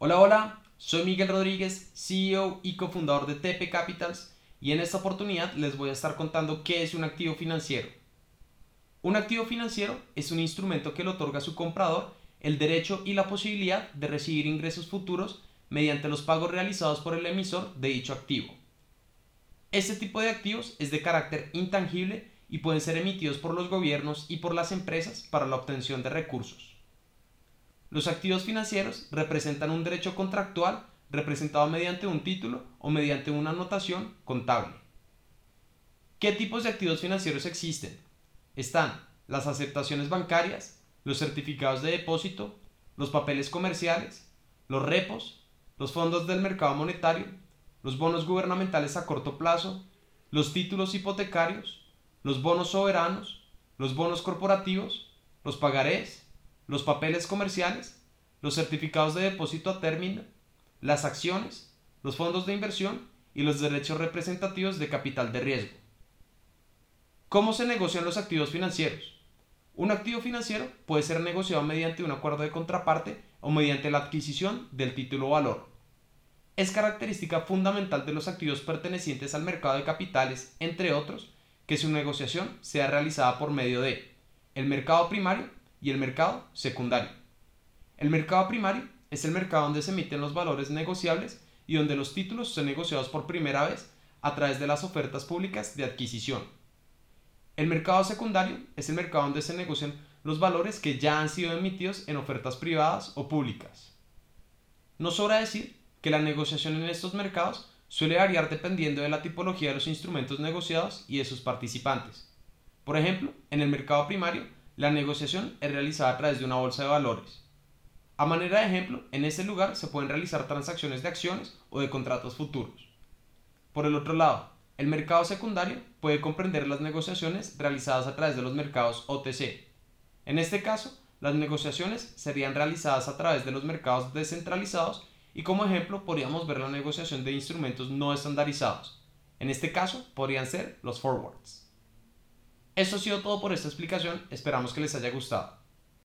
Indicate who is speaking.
Speaker 1: Hola, hola, soy Miguel Rodríguez, CEO y cofundador de TP Capitals y en esta oportunidad les voy a estar contando qué es un activo financiero. Un activo financiero es un instrumento que le otorga a su comprador el derecho y la posibilidad de recibir ingresos futuros mediante los pagos realizados por el emisor de dicho activo. Este tipo de activos es de carácter intangible y pueden ser emitidos por los gobiernos y por las empresas para la obtención de recursos. Los activos financieros representan un derecho contractual representado mediante un título o mediante una anotación contable. ¿Qué tipos de activos financieros existen? Están las aceptaciones bancarias, los certificados de depósito, los papeles comerciales, los repos, los fondos del mercado monetario, los bonos gubernamentales a corto plazo, los títulos hipotecarios, los bonos soberanos, los bonos corporativos, los pagarés, los papeles comerciales, los certificados de depósito a término, las acciones, los fondos de inversión y los derechos representativos de capital de riesgo. ¿Cómo se negocian los activos financieros? Un activo financiero puede ser negociado mediante un acuerdo de contraparte o mediante la adquisición del título valor. Es característica fundamental de los activos pertenecientes al mercado de capitales, entre otros, que su negociación sea realizada por medio de el mercado primario y el mercado secundario. El mercado primario es el mercado donde se emiten los valores negociables y donde los títulos son negociados por primera vez a través de las ofertas públicas de adquisición. El mercado secundario es el mercado donde se negocian los valores que ya han sido emitidos en ofertas privadas o públicas. No sobra decir que la negociación en estos mercados suele variar dependiendo de la tipología de los instrumentos negociados y de sus participantes. Por ejemplo, en el mercado primario, la negociación es realizada a través de una bolsa de valores. A manera de ejemplo, en este lugar se pueden realizar transacciones de acciones o de contratos futuros. Por el otro lado, el mercado secundario puede comprender las negociaciones realizadas a través de los mercados OTC. En este caso, las negociaciones serían realizadas a través de los mercados descentralizados y como ejemplo podríamos ver la negociación de instrumentos no estandarizados. En este caso podrían ser los forwards. Esto ha sido todo por esta explicación, esperamos que les haya gustado.